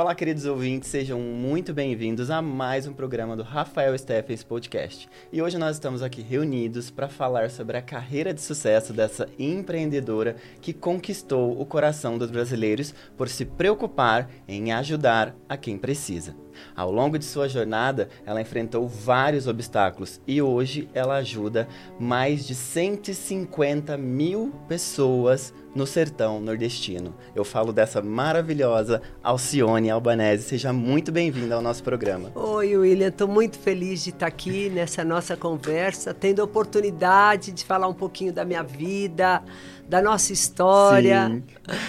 Olá, queridos ouvintes, sejam muito bem-vindos a mais um programa do Rafael Steffens Podcast. E hoje nós estamos aqui reunidos para falar sobre a carreira de sucesso dessa empreendedora que conquistou o coração dos brasileiros por se preocupar em ajudar a quem precisa. Ao longo de sua jornada, ela enfrentou vários obstáculos e hoje ela ajuda mais de 150 mil pessoas no sertão nordestino. Eu falo dessa maravilhosa Alcione Albanese. Seja muito bem-vinda ao nosso programa. Oi, William. Estou muito feliz de estar aqui nessa nossa conversa, tendo a oportunidade de falar um pouquinho da minha vida, da nossa história. Sim.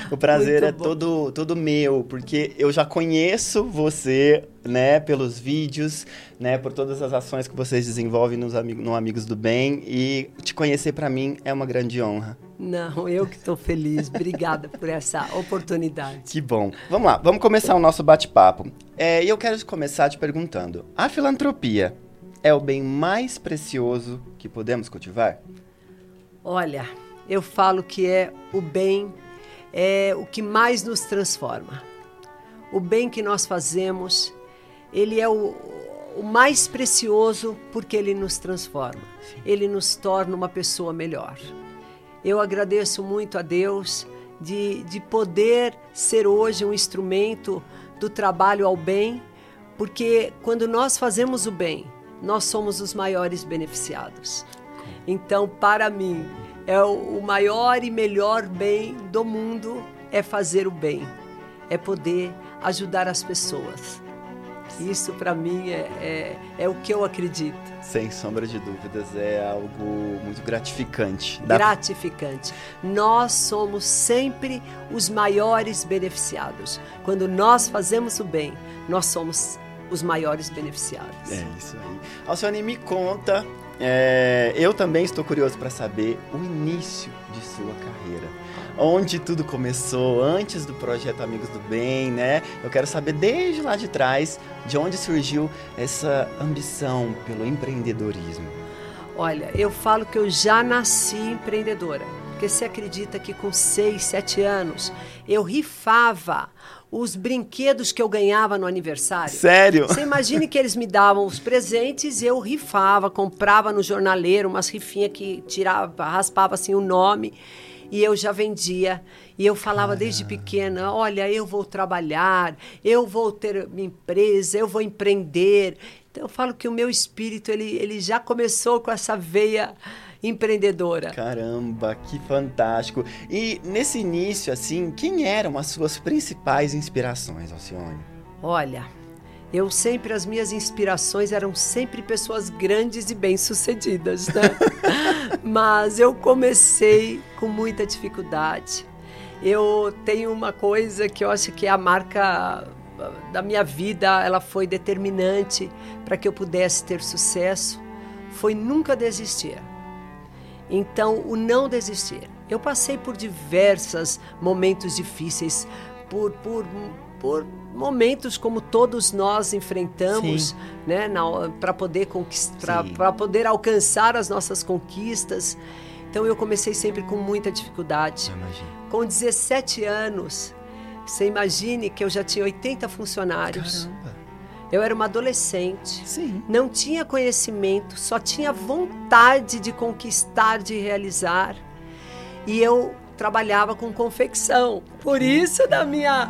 O prazer é todo, todo meu, porque eu já conheço você, né, pelos vídeos, né, por todas as ações que vocês desenvolvem nos amigos, no Amigos do Bem e te conhecer para mim é uma grande honra. Não, eu que estou feliz. Obrigada por essa oportunidade. Que bom. Vamos lá, vamos começar o nosso bate-papo. É, e eu quero começar te perguntando: a filantropia é o bem mais precioso que podemos cultivar? Olha, eu falo que é o bem, é o que mais nos transforma. O bem que nós fazemos, ele é o, o mais precioso porque ele nos transforma. Ele nos torna uma pessoa melhor. Eu agradeço muito a Deus de, de poder ser hoje um instrumento do trabalho ao bem, porque quando nós fazemos o bem, nós somos os maiores beneficiados. Então, para mim, é o maior e melhor bem do mundo é fazer o bem, é poder ajudar as pessoas. Isso para mim é, é, é, o que eu acredito. Sem sombra de dúvidas, é algo muito gratificante. Gratificante. Nós somos sempre os maiores beneficiados. Quando nós fazemos o bem, nós somos os maiores beneficiados. É isso aí. Alcione, me conta é, eu também estou curioso para saber o início de sua carreira. Onde tudo começou, antes do projeto Amigos do Bem, né? Eu quero saber desde lá de trás, de onde surgiu essa ambição pelo empreendedorismo. Olha, eu falo que eu já nasci empreendedora. Porque você acredita que com 6, 7 anos eu rifava os brinquedos que eu ganhava no aniversário. Sério? Você imagine que eles me davam os presentes, eu rifava, comprava no jornaleiro umas rifinhas que tirava, raspava assim o nome e eu já vendia. E eu falava desde pequena: olha, eu vou trabalhar, eu vou ter minha empresa, eu vou empreender. Então eu falo que o meu espírito ele, ele já começou com essa veia empreendedora. Caramba, que fantástico! E nesse início, assim, quem eram as suas principais inspirações, Alcione? Olha, eu sempre, as minhas inspirações eram sempre pessoas grandes e bem-sucedidas, né? Mas eu comecei com muita dificuldade. Eu tenho uma coisa que eu acho que é a marca da minha vida, ela foi determinante para que eu pudesse ter sucesso, foi nunca desistir. Então, o não desistir. Eu passei por diversos momentos difíceis, por, por, por momentos como todos nós enfrentamos, né, para poder conquistar, para poder alcançar as nossas conquistas. Então eu comecei sempre com muita dificuldade. Com 17 anos, você imagine que eu já tinha 80 funcionários. Caramba. Eu era uma adolescente, Sim. não tinha conhecimento, só tinha vontade de conquistar, de realizar. E eu trabalhava com confecção. Por isso da minha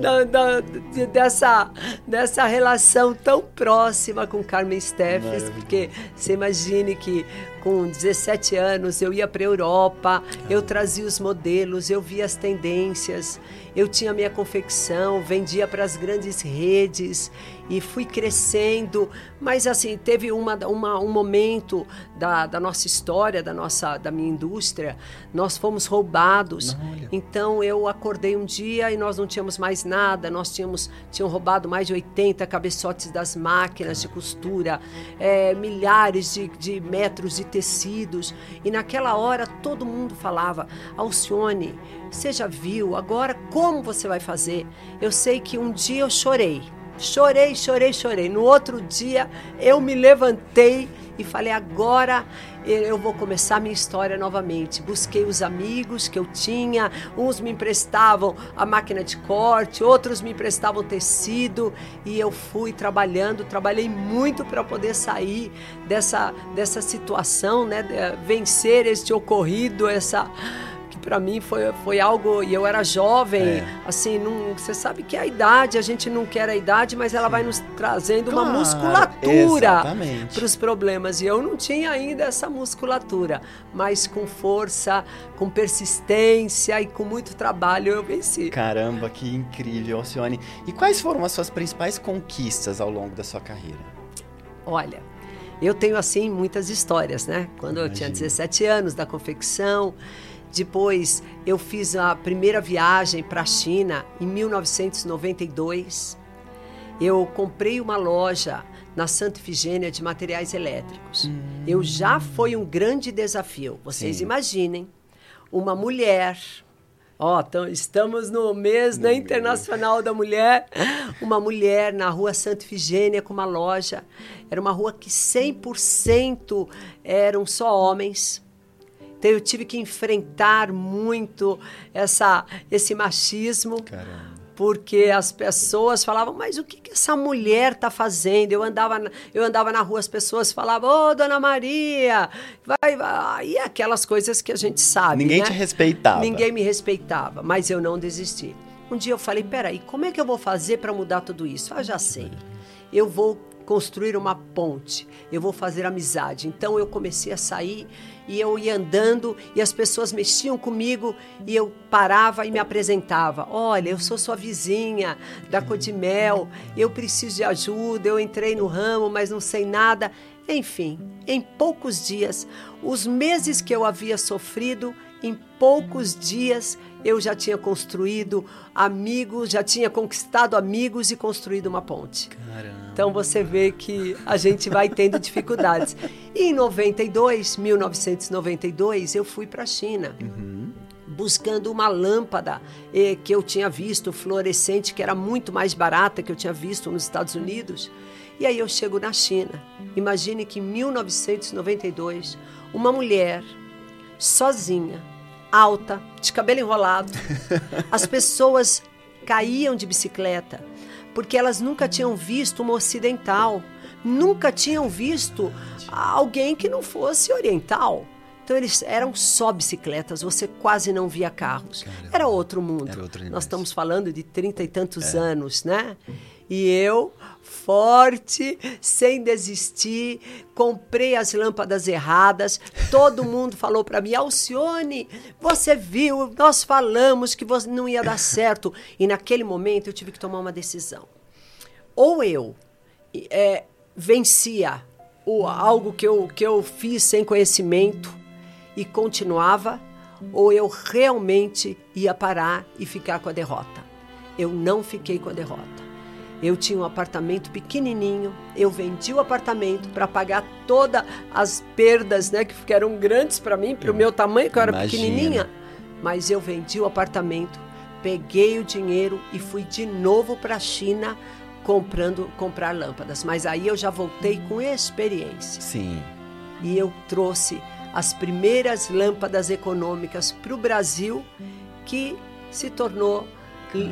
da, da, de, dessa dessa relação tão próxima com Carmen Steffes, porque você imagine que com 17 anos eu ia para a Europa, eu trazia os modelos, eu via as tendências, eu tinha minha confecção, vendia para as grandes redes e fui crescendo. Mas assim, teve uma, uma, um momento da, da nossa história, da nossa da minha indústria, nós fomos roubados. então eu acordei um dia e nós não tínhamos mais nada, nós tínhamos tinham roubado mais de 80 cabeçotes das máquinas de costura, é, milhares de, de metros de tecidos. E naquela hora todo mundo falava: Alcione, você já viu? Agora como você vai fazer? Eu sei que um dia eu chorei Chorei, chorei, chorei. No outro dia eu me levantei e falei: agora eu vou começar minha história novamente. Busquei os amigos que eu tinha, uns me emprestavam a máquina de corte, outros me emprestavam tecido e eu fui trabalhando, trabalhei muito para poder sair dessa, dessa situação, né? vencer este ocorrido, essa para mim foi, foi algo e eu era jovem é. assim não, você sabe que a idade a gente não quer a idade mas ela Sim. vai nos trazendo claro, uma musculatura para os problemas e eu não tinha ainda essa musculatura mas com força com persistência e com muito trabalho eu venci caramba que incrível Alcione e quais foram as suas principais conquistas ao longo da sua carreira olha eu tenho assim muitas histórias, né? Quando Imagina. eu tinha 17 anos da confecção, depois eu fiz a primeira viagem para a China em 1992. Eu comprei uma loja na Santa Efigênia de materiais elétricos. Hum. Eu já foi um grande desafio. Vocês Sim. imaginem uma mulher Ó, oh, estamos no mês né, internacional da mulher. Uma mulher na rua Santa Efigênia com uma loja. Era uma rua que 100% eram só homens. Então eu tive que enfrentar muito essa, esse machismo. Caramba. Porque as pessoas falavam, mas o que, que essa mulher está fazendo? Eu andava, eu andava na rua, as pessoas falavam, ô, oh, dona Maria, vai, vai. E aquelas coisas que a gente sabe. Ninguém né? te respeitava. Ninguém me respeitava, mas eu não desisti. Um dia eu falei, peraí, como é que eu vou fazer para mudar tudo isso? Ah, já sei. Eu vou construir uma ponte, eu vou fazer amizade. Então eu comecei a sair e eu ia andando e as pessoas mexiam comigo e eu parava e me apresentava. Olha, eu sou sua vizinha da Codimel, eu preciso de ajuda, eu entrei no ramo, mas não sei nada. Enfim, em poucos dias, os meses que eu havia sofrido, em poucos dias eu já tinha construído amigos, já tinha conquistado amigos e construído uma ponte. Caramba. Então você vê que a gente vai tendo dificuldades. E em 92, 1992, eu fui para a China. Uhum. Buscando uma lâmpada eh, que eu tinha visto, fluorescente, que era muito mais barata que eu tinha visto nos Estados Unidos. E aí eu chego na China. Imagine que em 1992, uma mulher sozinha, alta, de cabelo enrolado. As pessoas caíam de bicicleta porque elas nunca tinham visto uma ocidental, nunca tinham visto alguém que não fosse oriental. Então eles eram só bicicletas, você quase não via carros. Caramba. Era outro mundo. Era outro Nós estamos falando de trinta e tantos é. anos, né? E eu, forte, sem desistir, comprei as lâmpadas erradas. Todo mundo falou para mim: Alcione, você viu, nós falamos que você não ia dar certo. E naquele momento eu tive que tomar uma decisão. Ou eu é, vencia o, algo que eu, que eu fiz sem conhecimento e continuava, ou eu realmente ia parar e ficar com a derrota. Eu não fiquei com a derrota. Eu tinha um apartamento pequenininho, eu vendi o apartamento para pagar todas as perdas, né, que eram grandes para mim, para o meu tamanho, que eu era Imagina. pequenininha. Mas eu vendi o apartamento, peguei o dinheiro e fui de novo para a China comprando comprar lâmpadas. Mas aí eu já voltei com experiência. Sim. E eu trouxe as primeiras lâmpadas econômicas para o Brasil, que se tornou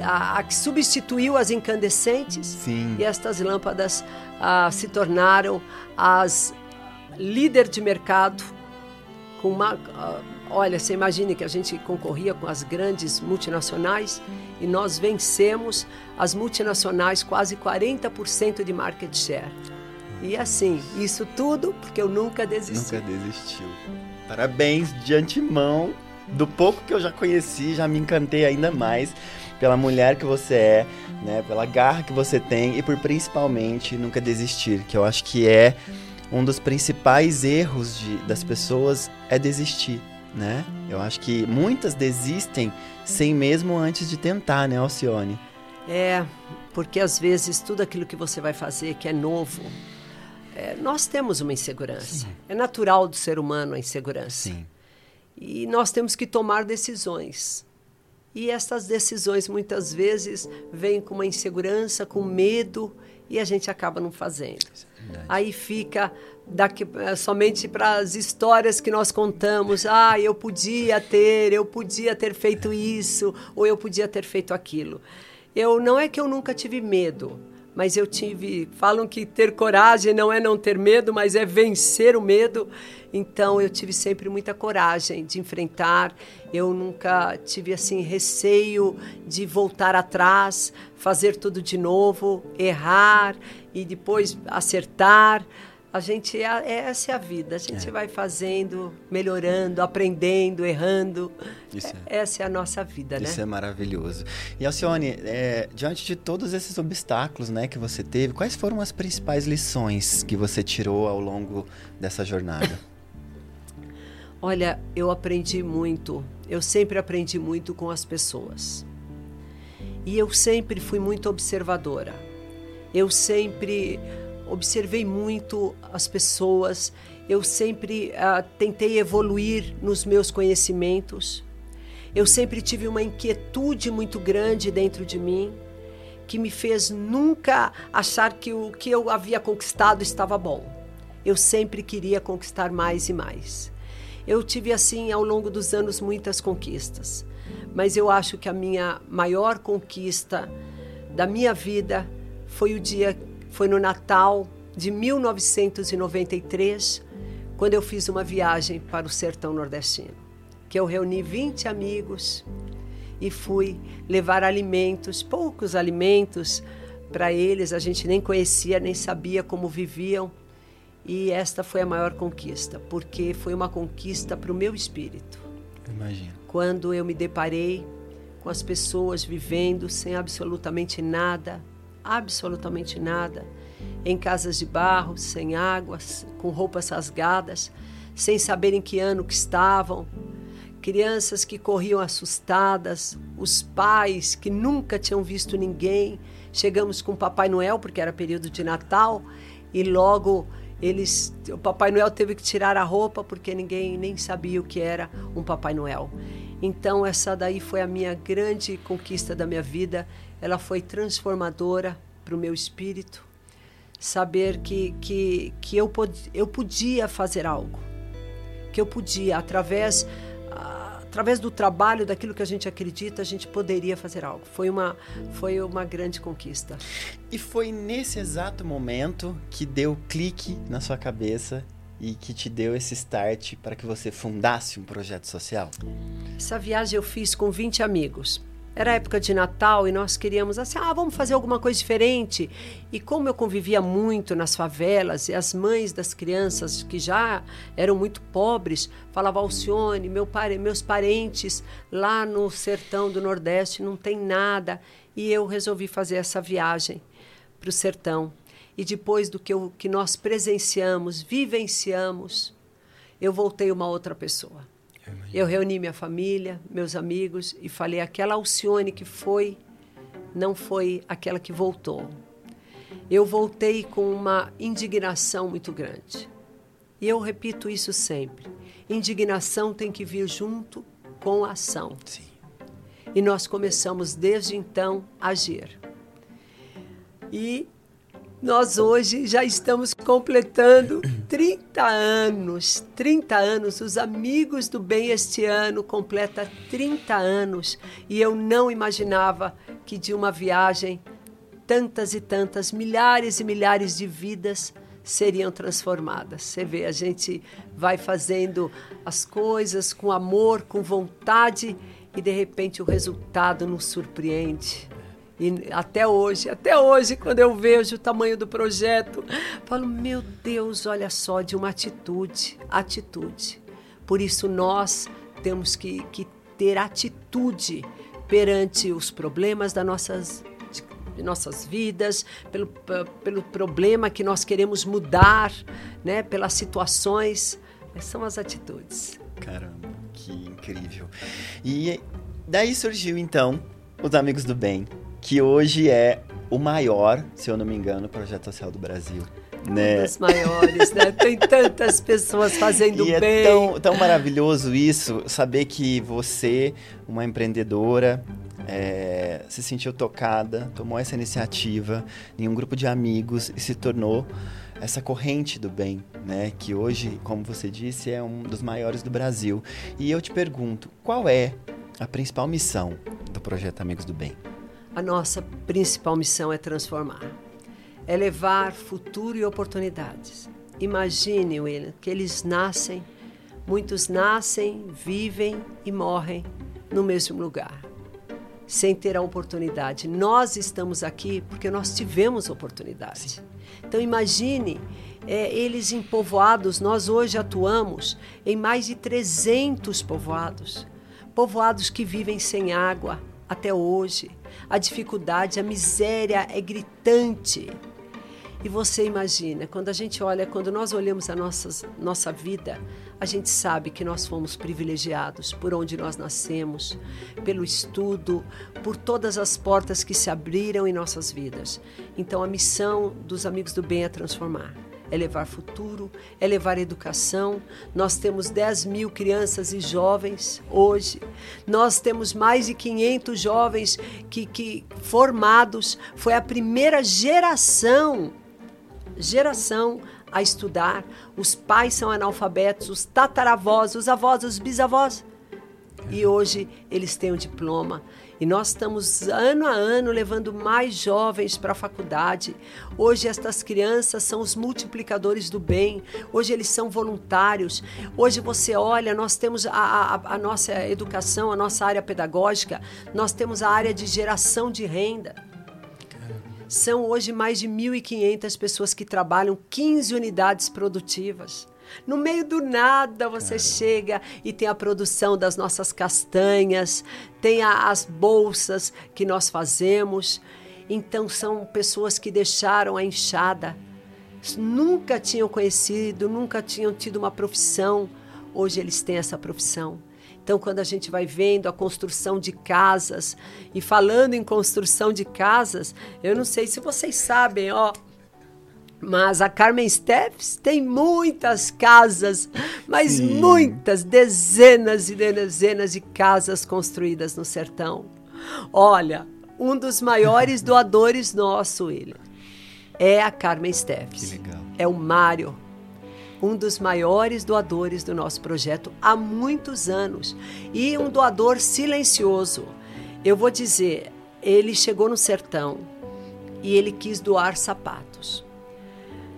a, a, que substituiu as incandescentes Sim. e estas lâmpadas a, se tornaram as líder de mercado com uma olha você imagine que a gente concorria com as grandes multinacionais e nós vencemos as multinacionais quase 40% de market share. E assim isso tudo porque eu nunca desisti. Nunca desistiu. Parabéns de antemão do pouco que eu já conheci já me encantei ainda mais pela mulher que você é, né, pela garra que você tem e por principalmente nunca desistir, que eu acho que é um dos principais erros de, das pessoas é desistir, né? Eu acho que muitas desistem sem mesmo antes de tentar, né, Alcione? É, porque às vezes tudo aquilo que você vai fazer que é novo, é, nós temos uma insegurança. Sim. É natural do ser humano a insegurança. Sim. E nós temos que tomar decisões. E essas decisões muitas vezes vêm com uma insegurança, com medo, e a gente acaba não fazendo. É Aí fica daqui, é, somente para as histórias que nós contamos. Ah, eu podia ter, eu podia ter feito isso, ou eu podia ter feito aquilo. Eu não é que eu nunca tive medo, mas eu tive. Falam que ter coragem não é não ter medo, mas é vencer o medo. Então eu tive sempre muita coragem de enfrentar. Eu nunca tive assim receio de voltar atrás, fazer tudo de novo, errar e depois acertar. A gente, é, essa é a vida. A gente é. vai fazendo, melhorando, aprendendo, errando. É. Essa é a nossa vida, Isso né? Isso é maravilhoso. E Alcione, é, diante de todos esses obstáculos né, que você teve, quais foram as principais lições que você tirou ao longo dessa jornada? Olha, eu aprendi muito. Eu sempre aprendi muito com as pessoas. E eu sempre fui muito observadora. Eu sempre observei muito as pessoas, eu sempre uh, tentei evoluir nos meus conhecimentos. Eu sempre tive uma inquietude muito grande dentro de mim, que me fez nunca achar que o que eu havia conquistado estava bom. Eu sempre queria conquistar mais e mais. Eu tive assim ao longo dos anos muitas conquistas, mas eu acho que a minha maior conquista da minha vida foi o dia foi no Natal de 1993, quando eu fiz uma viagem para o sertão nordestino, que eu reuni 20 amigos e fui levar alimentos, poucos alimentos para eles, a gente nem conhecia, nem sabia como viviam. E esta foi a maior conquista, porque foi uma conquista para o meu espírito. Imagina. Quando eu me deparei com as pessoas vivendo sem absolutamente nada, absolutamente nada, em casas de barro, sem águas, com roupas rasgadas, sem saber em que ano que estavam, crianças que corriam assustadas, os pais que nunca tinham visto ninguém. Chegamos com o Papai Noel, porque era período de Natal, e logo eles, o Papai Noel teve que tirar a roupa porque ninguém nem sabia o que era um Papai Noel. Então essa daí foi a minha grande conquista da minha vida. Ela foi transformadora para o meu espírito, saber que, que, que eu, pod, eu podia fazer algo, que eu podia, através, através do trabalho, daquilo que a gente acredita, a gente poderia fazer algo. Foi uma, foi uma grande conquista. E foi nesse exato momento que deu clique na sua cabeça e que te deu esse start para que você fundasse um projeto social? Essa viagem eu fiz com 20 amigos. Era época de Natal e nós queríamos assim, ah, vamos fazer alguma coisa diferente. E como eu convivia muito nas favelas e as mães das crianças que já eram muito pobres, falavam, Alcione, meu pare, meus parentes lá no sertão do Nordeste não tem nada. E eu resolvi fazer essa viagem para o sertão. E depois do que, eu, que nós presenciamos, vivenciamos, eu voltei uma outra pessoa. Eu reuni minha família, meus amigos e falei: aquela Alcione que foi, não foi aquela que voltou. Eu voltei com uma indignação muito grande. E eu repito isso sempre: indignação tem que vir junto com a ação. Sim. E nós começamos desde então a agir. E nós hoje já estamos completando 30 anos. 30 anos. Os amigos do bem este ano completa 30 anos. E eu não imaginava que de uma viagem tantas e tantas, milhares e milhares de vidas seriam transformadas. Você vê, a gente vai fazendo as coisas com amor, com vontade e de repente o resultado nos surpreende. E até hoje, até hoje, quando eu vejo o tamanho do projeto, falo: meu Deus, olha só, de uma atitude, atitude. Por isso nós temos que, que ter atitude perante os problemas das nossas, de nossas vidas, pelo, pelo problema que nós queremos mudar, né, pelas situações. São as atitudes. Caramba, que incrível. E daí surgiu então os Amigos do Bem, que hoje é o maior, se eu não me engano, projeto social do Brasil. Né? Um dos maiores, né? Tem tantas pessoas fazendo e bem. É tão, tão maravilhoso isso, saber que você, uma empreendedora, é, se sentiu tocada, tomou essa iniciativa em um grupo de amigos e se tornou essa corrente do bem, né? Que hoje, como você disse, é um dos maiores do Brasil. E eu te pergunto, qual é a principal missão do projeto Amigos do Bem? A nossa principal missão é transformar, é levar futuro e oportunidades. Imagine, William, que eles nascem, muitos nascem, vivem e morrem no mesmo lugar, sem ter a oportunidade. Nós estamos aqui porque nós tivemos oportunidade. Então imagine é, eles em povoados, nós hoje atuamos em mais de 300 povoados. Povoados que vivem sem água até hoje. A dificuldade, a miséria é gritante. E você imagina, quando a gente olha, quando nós olhamos a nossa nossa vida, a gente sabe que nós fomos privilegiados por onde nós nascemos, pelo estudo, por todas as portas que se abriram em nossas vidas. Então a missão dos amigos do bem é transformar é levar futuro, é levar educação. Nós temos 10 mil crianças e jovens hoje. Nós temos mais de 500 jovens que, que formados. Foi a primeira geração geração a estudar. Os pais são analfabetos, os tataravós, os avós, os bisavós. E hoje eles têm o um diploma. E nós estamos ano a ano levando mais jovens para a faculdade. Hoje estas crianças são os multiplicadores do bem. Hoje eles são voluntários. Hoje você olha, nós temos a, a, a nossa educação, a nossa área pedagógica, nós temos a área de geração de renda. São hoje mais de 1.500 pessoas que trabalham 15 unidades produtivas. No meio do nada você Cara. chega e tem a produção das nossas castanhas, tem a, as bolsas que nós fazemos. Então são pessoas que deixaram a enxada, nunca tinham conhecido, nunca tinham tido uma profissão. Hoje eles têm essa profissão. Então, quando a gente vai vendo a construção de casas e falando em construção de casas, eu não sei se vocês sabem, ó, mas a Carmen Steps tem muitas casas, mas Sim. muitas, dezenas e dezenas de casas construídas no sertão. Olha, um dos maiores doadores nosso, ele é a Carmen Steps. Que legal. É o Mário um dos maiores doadores do nosso projeto há muitos anos e um doador silencioso. Eu vou dizer, ele chegou no sertão e ele quis doar sapatos.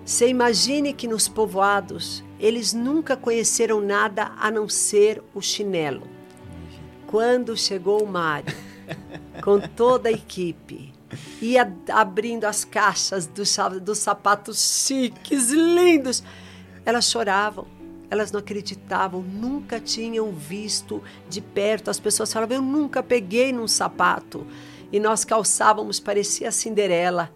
Você imagine que nos povoados eles nunca conheceram nada a não ser o chinelo. Quando chegou o Mário, com toda a equipe, ia abrindo as caixas dos, dos sapatos chiques, lindos. Elas choravam, elas não acreditavam, nunca tinham visto de perto. As pessoas falavam: Eu nunca peguei num sapato. E nós calçávamos, parecia a Cinderela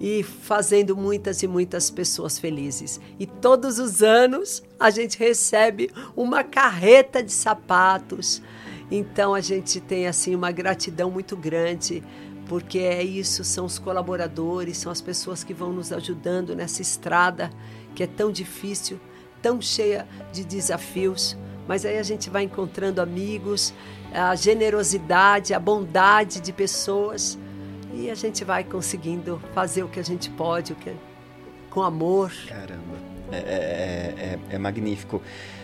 e fazendo muitas e muitas pessoas felizes. E todos os anos a gente recebe uma carreta de sapatos. Então a gente tem assim uma gratidão muito grande, porque é isso, são os colaboradores, são as pessoas que vão nos ajudando nessa estrada que é tão difícil, tão cheia de desafios, mas aí a gente vai encontrando amigos, a generosidade, a bondade de pessoas e a gente vai conseguindo fazer o que a gente pode, o que com amor. Caramba, é, é, é, é magnífico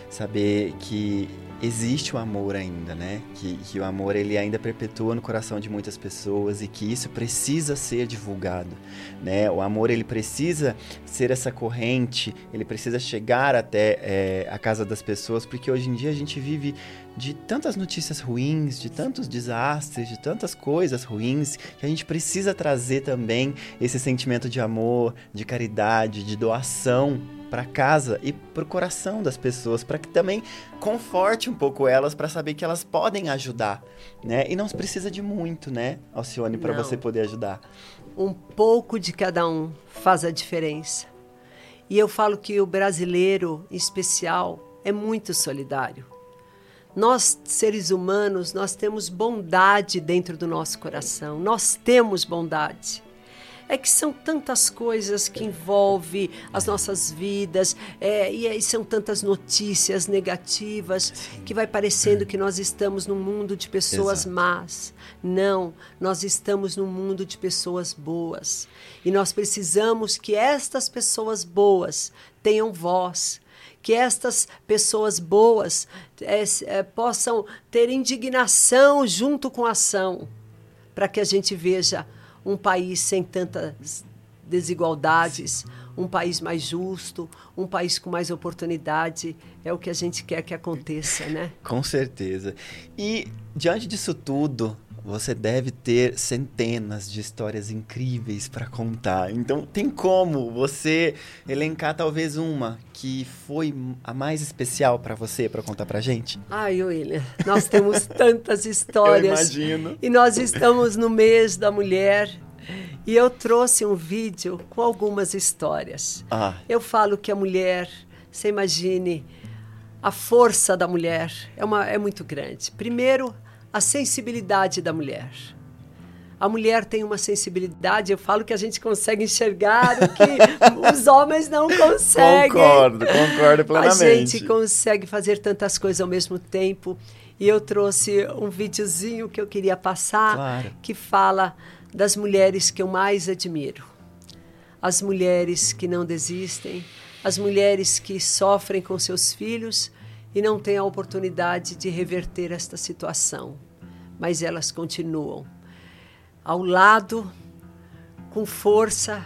saber que existe o amor ainda, né? Que, que o amor ele ainda perpetua no coração de muitas pessoas e que isso precisa ser divulgado, né? O amor ele precisa ser essa corrente, ele precisa chegar até é, a casa das pessoas, porque hoje em dia a gente vive de tantas notícias ruins, de tantos desastres, de tantas coisas ruins, que a gente precisa trazer também esse sentimento de amor, de caridade, de doação para casa e para o coração das pessoas, para que também conforte um pouco elas para saber que elas podem ajudar, né? E não precisa de muito, né, Alcione, para você poder ajudar. Um pouco de cada um faz a diferença. E eu falo que o brasileiro, em especial, é muito solidário. Nós, seres humanos, nós temos bondade dentro do nosso coração. Nós temos bondade. É que são tantas coisas que envolvem as nossas vidas, é, e aí são tantas notícias negativas Sim. que vai parecendo que nós estamos num mundo de pessoas Exato. más. Não, nós estamos num mundo de pessoas boas. E nós precisamos que estas pessoas boas tenham voz, que estas pessoas boas é, é, possam ter indignação junto com a ação, para que a gente veja um país sem tantas desigualdades, um país mais justo, um país com mais oportunidade. É o que a gente quer que aconteça, né? Com certeza. E diante disso tudo, você deve ter centenas de histórias incríveis para contar. Então, tem como você elencar talvez uma que foi a mais especial para você para contar para gente? Ai, William, nós temos tantas histórias. Eu imagino. E nós estamos no mês da mulher. E eu trouxe um vídeo com algumas histórias. Ah. Eu falo que a mulher, você imagine, a força da mulher é, uma, é muito grande. Primeiro, a sensibilidade da mulher. A mulher tem uma sensibilidade, eu falo que a gente consegue enxergar o que os homens não conseguem. Concordo, concordo plenamente. A gente consegue fazer tantas coisas ao mesmo tempo. E eu trouxe um videozinho que eu queria passar, claro. que fala das mulheres que eu mais admiro. As mulheres que não desistem, as mulheres que sofrem com seus filhos e não têm a oportunidade de reverter esta situação, mas elas continuam ao lado, com força,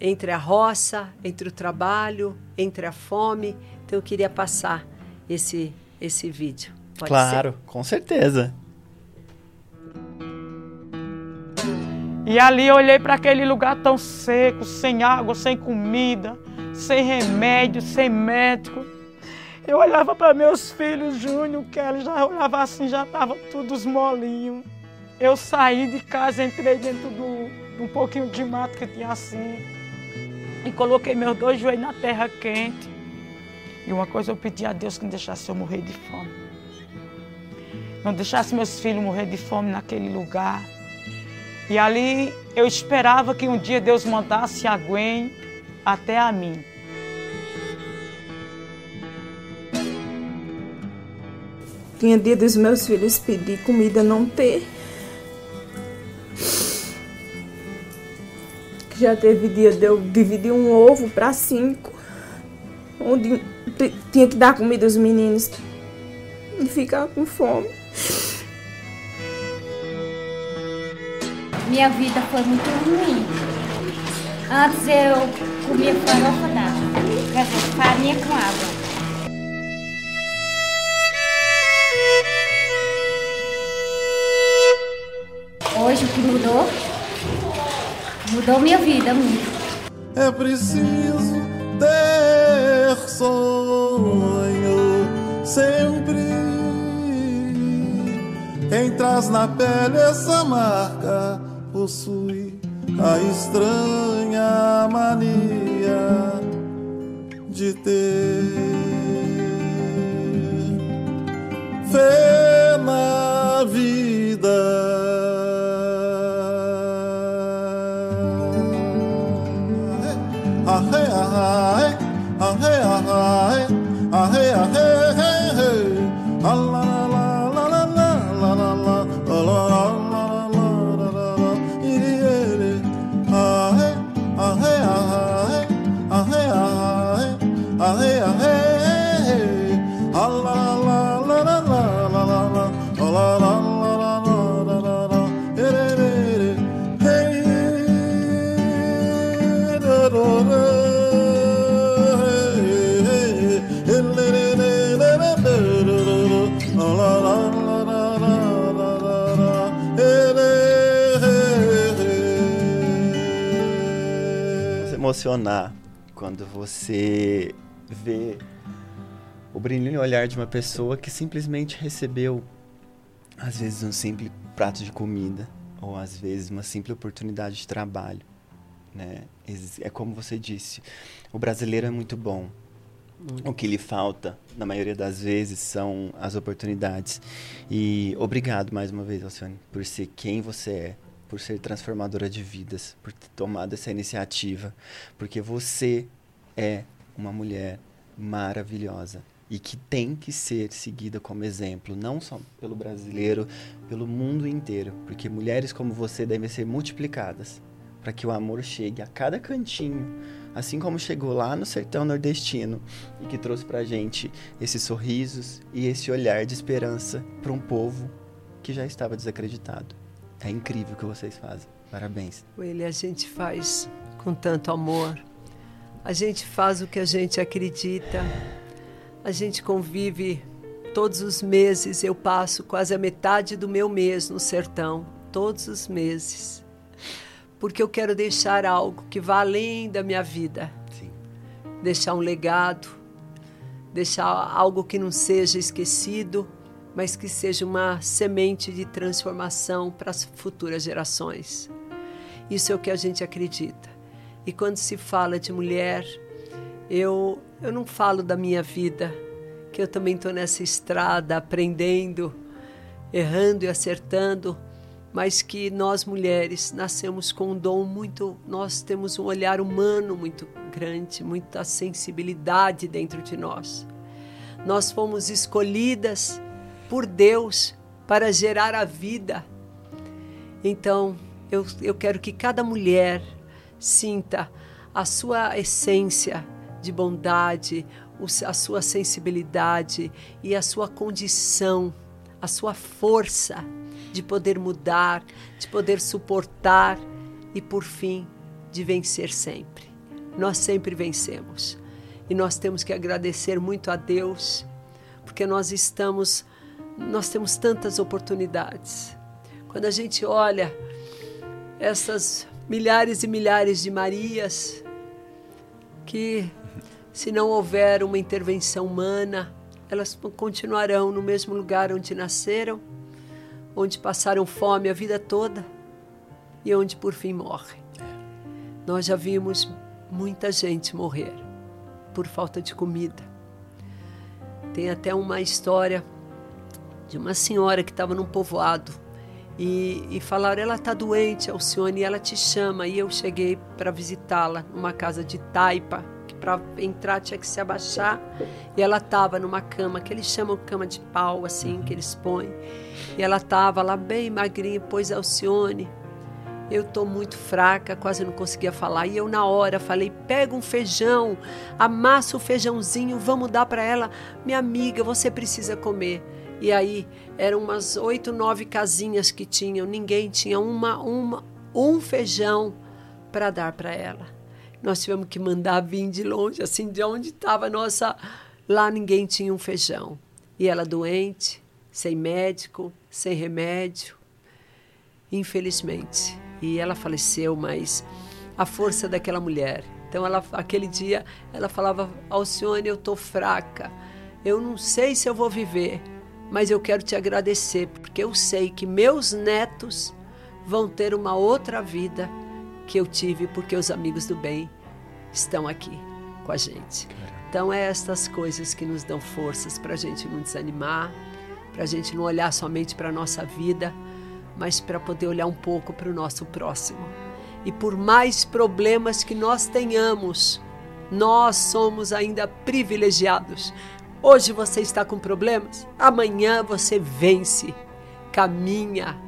entre a roça, entre o trabalho, entre a fome. Então eu queria passar esse, esse vídeo. Pode claro, ser? com certeza. E ali eu olhei para aquele lugar tão seco, sem água, sem comida, sem remédio, sem médico. Eu olhava para meus filhos, Júnior, Kelly, já olhava assim, já estava todos molinhos. Eu saí de casa, entrei dentro do, de um pouquinho de mato que tinha assim e coloquei meus dois joelhos na terra quente. E uma coisa eu pedi a Deus que não deixasse eu morrer de fome. Não deixasse meus filhos morrer de fome naquele lugar. E ali eu esperava que um dia Deus mandasse a Gwen até a mim. Tinha dia dos meus filhos pedir comida não ter. Já teve dia de eu dividir um ovo para cinco, onde tinha que dar comida aos meninos e ficar com fome. Minha vida foi muito ruim. Antes eu comia farofa d'água, farinha com água. Hoje que mudou? Mudou minha vida muito. É preciso ter sonho sempre. Quem traz na pele essa marca possui a estranha mania de ter fé na vida. ahe, ahe. Emocionar quando você vê o brilho olhar de uma pessoa que simplesmente recebeu, às vezes, um simples prato de comida, ou às vezes uma simples oportunidade de trabalho. Né? É como você disse, o brasileiro é muito bom. O que lhe falta, na maioria das vezes, são as oportunidades. E obrigado mais uma vez, Alcione, por ser quem você é, por ser transformadora de vidas, por ter tomado essa iniciativa, porque você é uma mulher maravilhosa e que tem que ser seguida como exemplo, não só pelo brasileiro, pelo mundo inteiro, porque mulheres como você devem ser multiplicadas para que o amor chegue a cada cantinho, assim como chegou lá no sertão nordestino e que trouxe para gente esses sorrisos e esse olhar de esperança para um povo que já estava desacreditado. É incrível o que vocês fazem. Parabéns. Ele a gente faz com tanto amor. A gente faz o que a gente acredita. A gente convive todos os meses. Eu passo quase a metade do meu mês no sertão, todos os meses. Porque eu quero deixar algo que vá além da minha vida. Sim. Deixar um legado, deixar algo que não seja esquecido, mas que seja uma semente de transformação para as futuras gerações. Isso é o que a gente acredita. E quando se fala de mulher, eu, eu não falo da minha vida, que eu também estou nessa estrada aprendendo, errando e acertando, mas que nós mulheres nascemos com um dom muito, nós temos um olhar humano muito grande, muita sensibilidade dentro de nós. Nós fomos escolhidas por Deus para gerar a vida. Então, eu, eu quero que cada mulher sinta a sua essência de bondade, a sua sensibilidade e a sua condição, a sua força de poder mudar, de poder suportar e, por fim, de vencer sempre. Nós sempre vencemos e nós temos que agradecer muito a Deus, porque nós estamos, nós temos tantas oportunidades. Quando a gente olha essas milhares e milhares de Marias que, se não houver uma intervenção humana, elas continuarão no mesmo lugar onde nasceram, onde passaram fome a vida toda e onde por fim morrem. Nós já vimos muita gente morrer por falta de comida. Tem até uma história de uma senhora que estava num povoado e, e falaram: ela está doente, Alcione, e ela te chama. E eu cheguei para visitá-la numa casa de taipa, que para entrar tinha que se abaixar. E ela estava numa cama, que eles chamam cama de pau, assim, que eles põem. E ela estava lá bem magrinha, pois Alcione. Eu estou muito fraca, quase não conseguia falar. E eu, na hora, falei: pega um feijão, amassa o feijãozinho, vamos dar para ela. Minha amiga, você precisa comer. E aí eram umas oito, nove casinhas que tinham, ninguém tinha uma, uma, um feijão para dar para ela. Nós tivemos que mandar vir de longe, assim, de onde estava nossa. Lá ninguém tinha um feijão. E ela doente, sem médico, sem remédio, infelizmente. E ela faleceu, mas a força daquela mulher. Então, ela, aquele dia, ela falava: Alcione, eu estou fraca, eu não sei se eu vou viver mas eu quero te agradecer porque eu sei que meus netos vão ter uma outra vida que eu tive porque os amigos do bem estão aqui com a gente. Então é estas coisas que nos dão forças para a gente não desanimar, para a gente não olhar somente para a nossa vida, mas para poder olhar um pouco para o nosso próximo. E por mais problemas que nós tenhamos, nós somos ainda privilegiados, Hoje você está com problemas, amanhã você vence, caminha,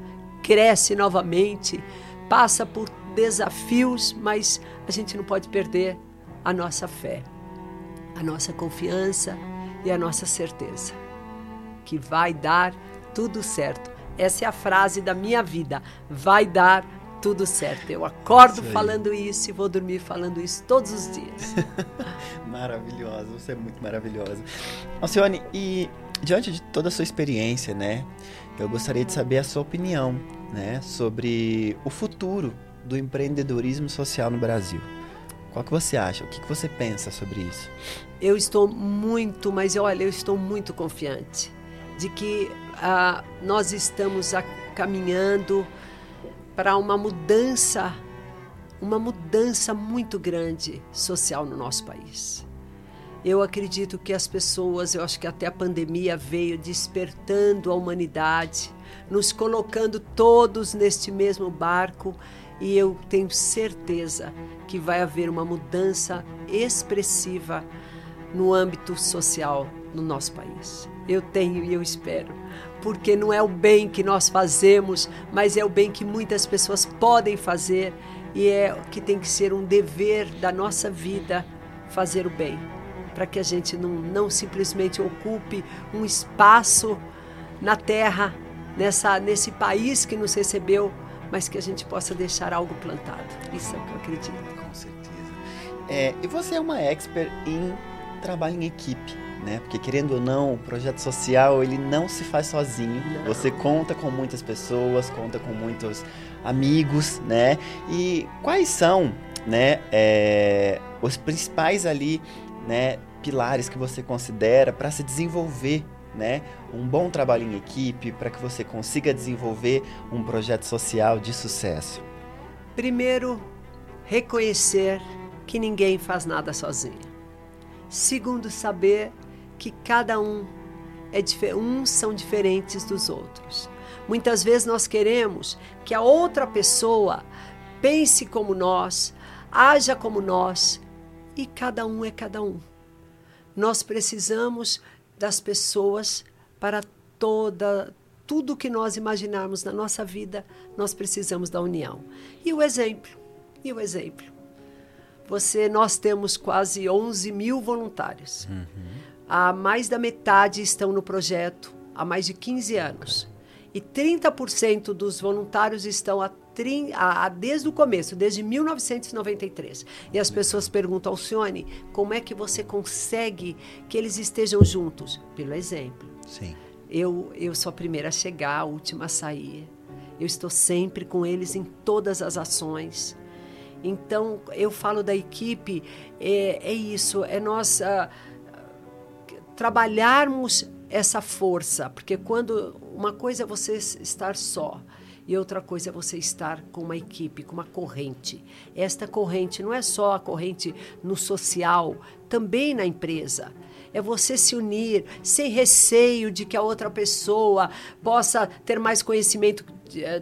cresce novamente, passa por desafios, mas a gente não pode perder a nossa fé, a nossa confiança e a nossa certeza que vai dar tudo certo. Essa é a frase da minha vida: vai dar tudo certo. Eu acordo isso falando isso e vou dormir falando isso todos os dias. maravilhosa, você é muito maravilhosa. Alcione, e diante de toda a sua experiência, né, eu gostaria de saber a sua opinião, né, sobre o futuro do empreendedorismo social no Brasil. Qual que você acha? O que, que você pensa sobre isso? Eu estou muito, mas olha, eu estou muito confiante de que uh, nós estamos caminhando para uma mudança, uma mudança muito grande social no nosso país. Eu acredito que as pessoas, eu acho que até a pandemia veio despertando a humanidade, nos colocando todos neste mesmo barco e eu tenho certeza que vai haver uma mudança expressiva no âmbito social no nosso país. Eu tenho e eu espero, porque não é o bem que nós fazemos, mas é o bem que muitas pessoas podem fazer e é que tem que ser um dever da nossa vida fazer o bem, para que a gente não, não simplesmente ocupe um espaço na terra, nessa, nesse país que nos recebeu, mas que a gente possa deixar algo plantado. Isso é o que eu acredito. Com certeza. É, e você é uma expert em trabalho em equipe. Né? Porque querendo ou não, o projeto social ele não se faz sozinho. Não. Você conta com muitas pessoas, conta com muitos amigos, né? E quais são, né, é, os principais ali, né, pilares que você considera para se desenvolver né, um bom trabalho em equipe para que você consiga desenvolver um projeto social de sucesso? Primeiro, reconhecer que ninguém faz nada sozinho. Segundo, saber que cada um é uns são diferentes dos outros. Muitas vezes nós queremos que a outra pessoa pense como nós, haja como nós, e cada um é cada um. Nós precisamos das pessoas para toda tudo que nós imaginarmos na nossa vida, nós precisamos da união. E o exemplo, e o exemplo. Você, nós temos quase 11 mil voluntários. Uhum. A mais da metade estão no projeto há mais de 15 anos. E 30% dos voluntários estão há, desde o começo, desde 1993. E as pessoas perguntam, Alcione, como é que você consegue que eles estejam juntos? Pelo exemplo. Sim. Eu, eu sou a primeira a chegar, a última a sair. Eu estou sempre com eles em todas as ações. Então, eu falo da equipe, é, é isso, é nós uh, trabalharmos essa força, porque quando uma coisa é você estar só e outra coisa é você estar com uma equipe, com uma corrente. Esta corrente não é só a corrente no social, também na empresa é você se unir sem receio de que a outra pessoa possa ter mais conhecimento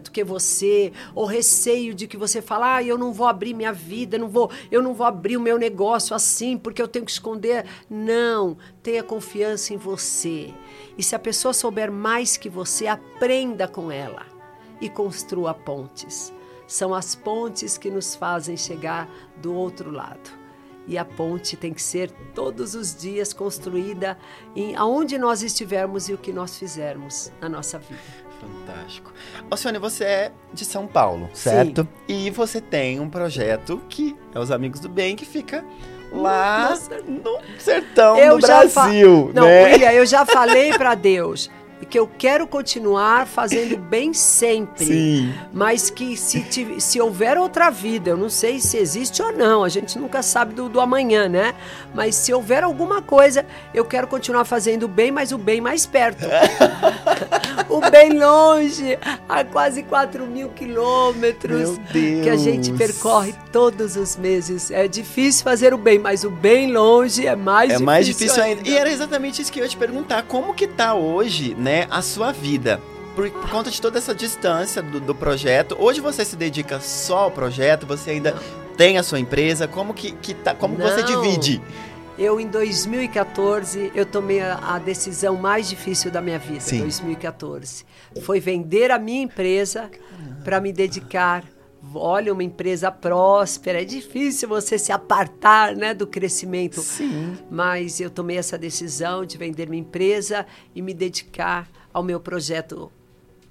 do que você, ou receio de que você fala, ah, eu não vou abrir minha vida, não vou, eu não vou abrir o meu negócio assim porque eu tenho que esconder. Não, tenha confiança em você. E se a pessoa souber mais que você, aprenda com ela e construa pontes. São as pontes que nos fazem chegar do outro lado. E a ponte tem que ser todos os dias construída em aonde nós estivermos e o que nós fizermos na nossa vida. Fantástico. Alcione, você é de São Paulo, certo? Sim. E você tem um projeto que é os Amigos do Bem, que fica lá Nossa. no sertão eu do Brasil. Não, né? William, eu já falei para Deus que eu quero continuar fazendo bem sempre. Sim. Mas que se, se houver outra vida, eu não sei se existe ou não, a gente nunca sabe do, do amanhã, né? Mas se houver alguma coisa, eu quero continuar fazendo bem, mas o bem mais perto. o bem longe, a quase 4 mil quilômetros que a gente percorre todos os meses. É difícil fazer o bem, mas o bem longe é mais é difícil. É mais difícil ainda. ainda. E era exatamente isso que eu ia te perguntar. Como que tá hoje, né, a sua vida? Por, por, conta de toda essa distância do, do, projeto. Hoje você se dedica só ao projeto? Você ainda Não. tem a sua empresa? Como que, que tá, como você divide? Eu, em 2014, eu tomei a, a decisão mais difícil da minha vida, Sim. 2014. Foi vender a minha empresa para me dedicar olha uma empresa próspera, é difícil você se apartar, né, do crescimento. Sim. Mas eu tomei essa decisão de vender minha empresa e me dedicar ao meu projeto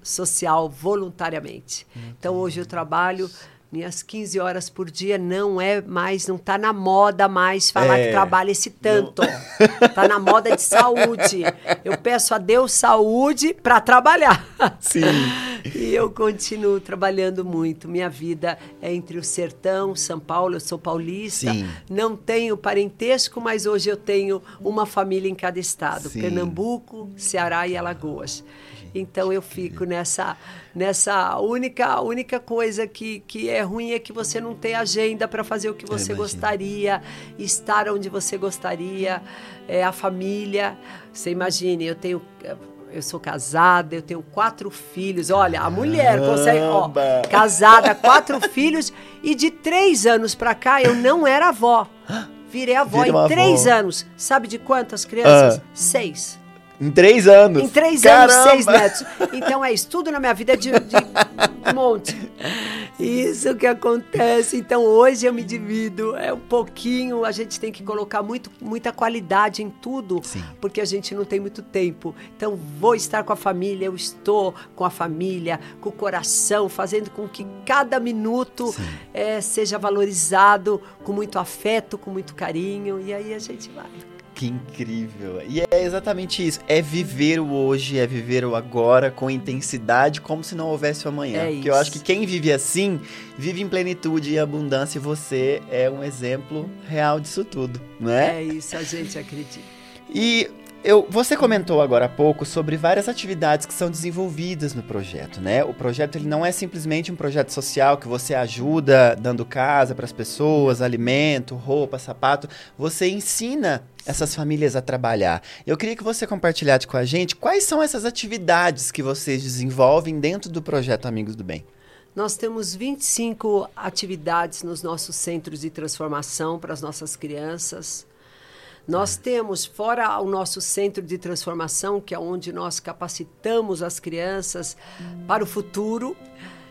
social voluntariamente. Então hoje eu trabalho minhas 15 horas por dia não é mais, não está na moda mais falar é, que trabalha esse tanto. Está na moda de saúde. Eu peço a Deus saúde para trabalhar. Sim. E eu continuo trabalhando muito. Minha vida é entre o sertão, São Paulo, eu sou paulista. Sim. Não tenho parentesco, mas hoje eu tenho uma família em cada estado: Sim. Pernambuco, Ceará e Alagoas. Então eu fico nessa nessa única única coisa que, que é ruim é que você não tem agenda para fazer o que você imagino. gostaria, estar onde você gostaria, é a família. Você imagine, eu tenho eu sou casada, eu tenho quatro filhos. Olha, a mulher consegue, ó, casada, quatro filhos e de três anos para cá eu não era avó. Virei avó Virou em avó. três anos. Sabe de quantas crianças? Ah. Seis. Em três anos. Em três Caramba! anos, seis netos. Então é isso, tudo na minha vida é de, de monte. Isso que acontece. Então hoje eu me divido. É um pouquinho, a gente tem que colocar muito, muita qualidade em tudo, Sim. porque a gente não tem muito tempo. Então vou estar com a família, eu estou com a família, com o coração, fazendo com que cada minuto eh, seja valorizado com muito afeto, com muito carinho. E aí a gente vai. Que incrível. E é exatamente isso. É viver o hoje, é viver o agora com intensidade, como se não houvesse o amanhã. É Porque eu acho que quem vive assim, vive em plenitude e abundância, e você é um exemplo real disso tudo, não é? É isso, a gente acredita. E eu, você comentou agora há pouco sobre várias atividades que são desenvolvidas no projeto, né? O projeto ele não é simplesmente um projeto social que você ajuda dando casa para as pessoas, alimento, roupa, sapato. Você ensina essas famílias a trabalhar. Eu queria que você compartilhasse com a gente quais são essas atividades que vocês desenvolvem dentro do projeto Amigos do Bem. Nós temos 25 atividades nos nossos centros de transformação para as nossas crianças. Nós temos, fora o nosso centro de transformação, que é onde nós capacitamos as crianças para o futuro,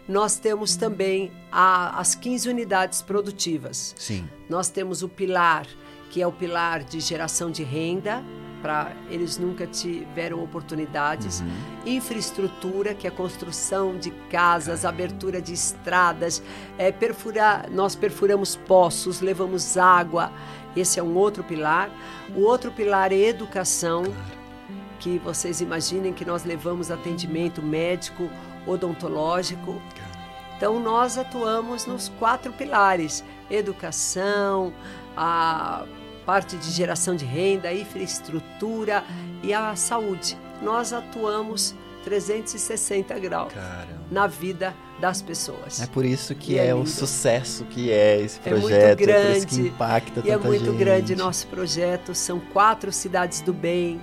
nós temos também a- as 15 unidades produtivas. Sim. Nós temos o pilar, que é o pilar de geração de renda, para eles nunca tiveram oportunidades. Infraestrutura, que é a construção de casas, abertura de estradas, é, perfurar, nós perfuramos poços, levamos água. Esse é um outro pilar. O outro pilar é educação, que vocês imaginem que nós levamos atendimento médico, odontológico. Então, nós atuamos nos quatro pilares: educação, a parte de geração de renda, infraestrutura e a saúde. Nós atuamos 360 graus Caramba. na vida das pessoas. É por isso que é é, o sucesso que é esse É muito projeto, é por isso que grande, impacta E é muito gente. grande nosso projeto. São quatro cidades do bem.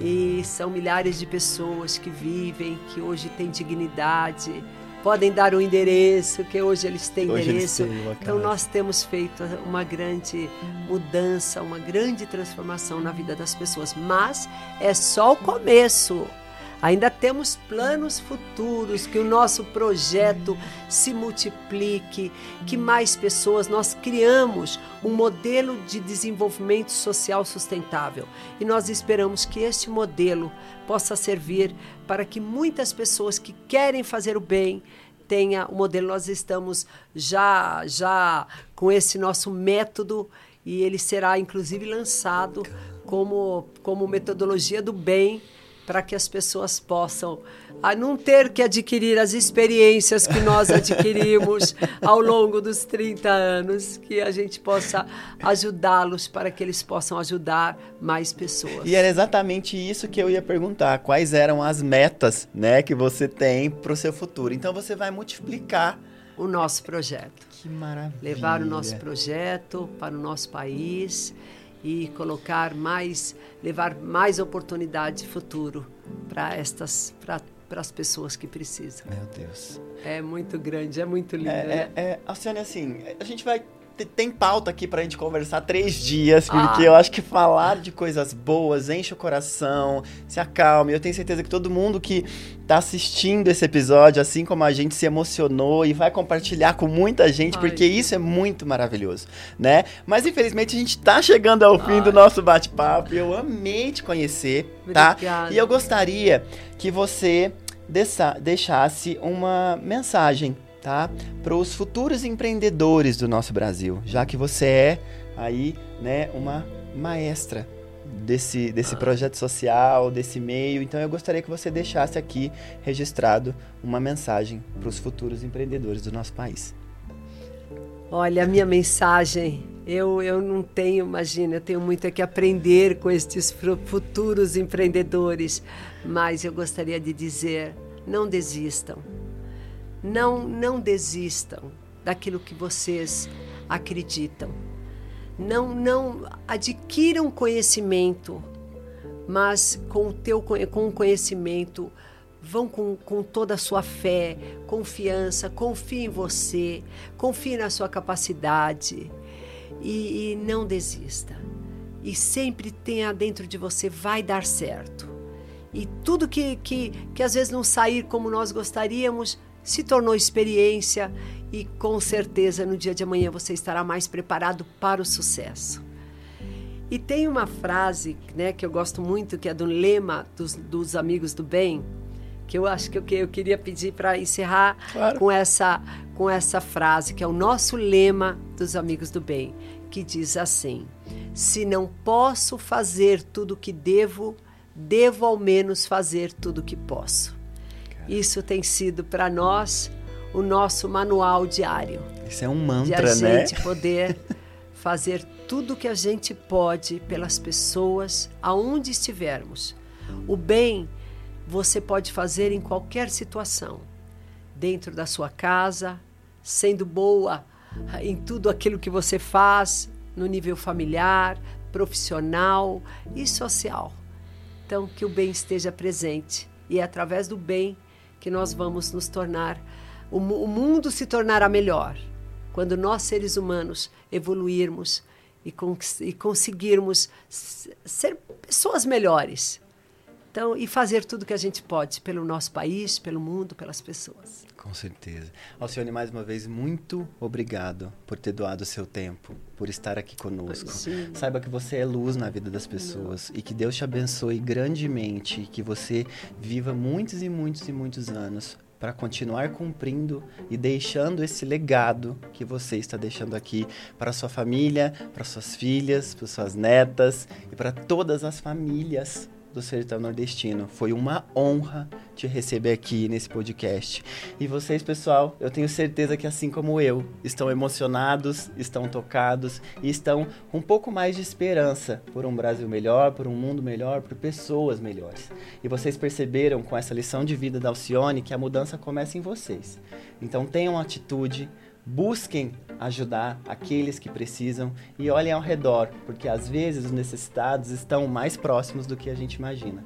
E são milhares de pessoas que vivem, que hoje têm dignidade. Podem dar o endereço, que hoje eles têm Hoje eles endereço. têm locais. Então nós temos feito uma grande mudança, uma grande transformação na vida das pessoas. Mas é só o começo. Ainda temos planos futuros, que o nosso projeto se multiplique, que mais pessoas, nós criamos um modelo de desenvolvimento social sustentável. E nós esperamos que este modelo possa servir para que muitas pessoas que querem fazer o bem tenha o modelo. Nós estamos já já com esse nosso método e ele será inclusive lançado como como metodologia do bem para que as pessoas possam a não ter que adquirir as experiências que nós adquirimos ao longo dos 30 anos, que a gente possa ajudá-los para que eles possam ajudar mais pessoas. E era exatamente isso que eu ia perguntar. Quais eram as metas, né, que você tem para o seu futuro? Então você vai multiplicar. O nosso projeto. Que maravilha. levar o nosso projeto para o nosso país e colocar mais, levar mais oportunidade de futuro para estas, para para as pessoas que precisam. Meu Deus. É muito grande, é muito lindo. né? É, é, é, Alcione, assim, a gente vai. Te- Tem pauta aqui pra gente conversar três dias, Ah. porque eu acho que falar de coisas boas enche o coração, se acalme. Eu tenho certeza que todo mundo que tá assistindo esse episódio, assim como a gente, se emocionou e vai compartilhar com muita gente, Ai. porque isso é muito maravilhoso, né? Mas infelizmente a gente tá chegando ao fim do Ai. nosso bate-papo. Eu amei te conhecer, tá? Obrigada. E eu gostaria que você deixasse uma mensagem, tá? Para os futuros empreendedores do nosso Brasil, já que você é aí, né, uma maestra desse, desse projeto social, desse meio. Então eu gostaria que você deixasse aqui registrado uma mensagem para os futuros empreendedores do nosso país. Olha, a minha mensagem, eu, eu não tenho, imagina, eu tenho muito a que aprender com estes futuros empreendedores, mas eu gostaria de dizer, não desistam. Não, não desistam daquilo que vocês acreditam. Não, não adquiram conhecimento, mas com o teu com o conhecimento vão com, com toda a sua fé, confiança, confie em você, confie na sua capacidade e, e não desista. E sempre tenha dentro de você, vai dar certo. E tudo que, que, que às vezes não sair como nós gostaríamos, se tornou experiência e com certeza no dia de amanhã você estará mais preparado para o sucesso. E tem uma frase né, que eu gosto muito, que é do lema dos, dos amigos do bem, que eu acho que eu, que eu queria pedir para encerrar claro. com, essa, com essa frase, que é o nosso lema dos Amigos do Bem, que diz assim: Se não posso fazer tudo o que devo, devo ao menos fazer tudo o que posso. Isso tem sido para nós o nosso manual diário. Isso é um mantra, de a né? gente poder fazer tudo o que a gente pode pelas pessoas aonde estivermos. O bem você pode fazer em qualquer situação, dentro da sua casa, sendo boa em tudo aquilo que você faz, no nível familiar, profissional e social. Então, que o bem esteja presente e é através do bem que nós vamos nos tornar, o, o mundo se tornará melhor quando nós, seres humanos, evoluirmos e, e conseguirmos ser pessoas melhores então, e fazer tudo que a gente pode pelo nosso país, pelo mundo, pelas pessoas. Com certeza. Alcione, mais uma vez, muito obrigado por ter doado o seu tempo, por estar aqui conosco. Sim. Saiba que você é luz na vida das pessoas Não. e que Deus te abençoe grandemente e que você viva muitos e muitos e muitos anos para continuar cumprindo e deixando esse legado que você está deixando aqui para sua família, para suas filhas, para suas netas e para todas as famílias do Sertão Nordestino. Foi uma honra te receber aqui nesse podcast. E vocês, pessoal, eu tenho certeza que assim como eu, estão emocionados, estão tocados e estão com um pouco mais de esperança por um Brasil melhor, por um mundo melhor, por pessoas melhores. E vocês perceberam com essa lição de vida da Alcione que a mudança começa em vocês. Então tenham atitude, busquem ajudar aqueles que precisam e olhem ao redor, porque às vezes os necessitados estão mais próximos do que a gente imagina.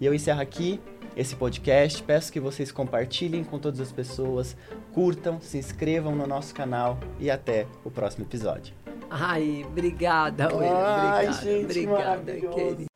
E eu encerro aqui esse podcast. Peço que vocês compartilhem com todas as pessoas, curtam, se inscrevam no nosso canal e até o próximo episódio. Ai, obrigada, William. Obrigada, Ai, gente, obrigada, querida.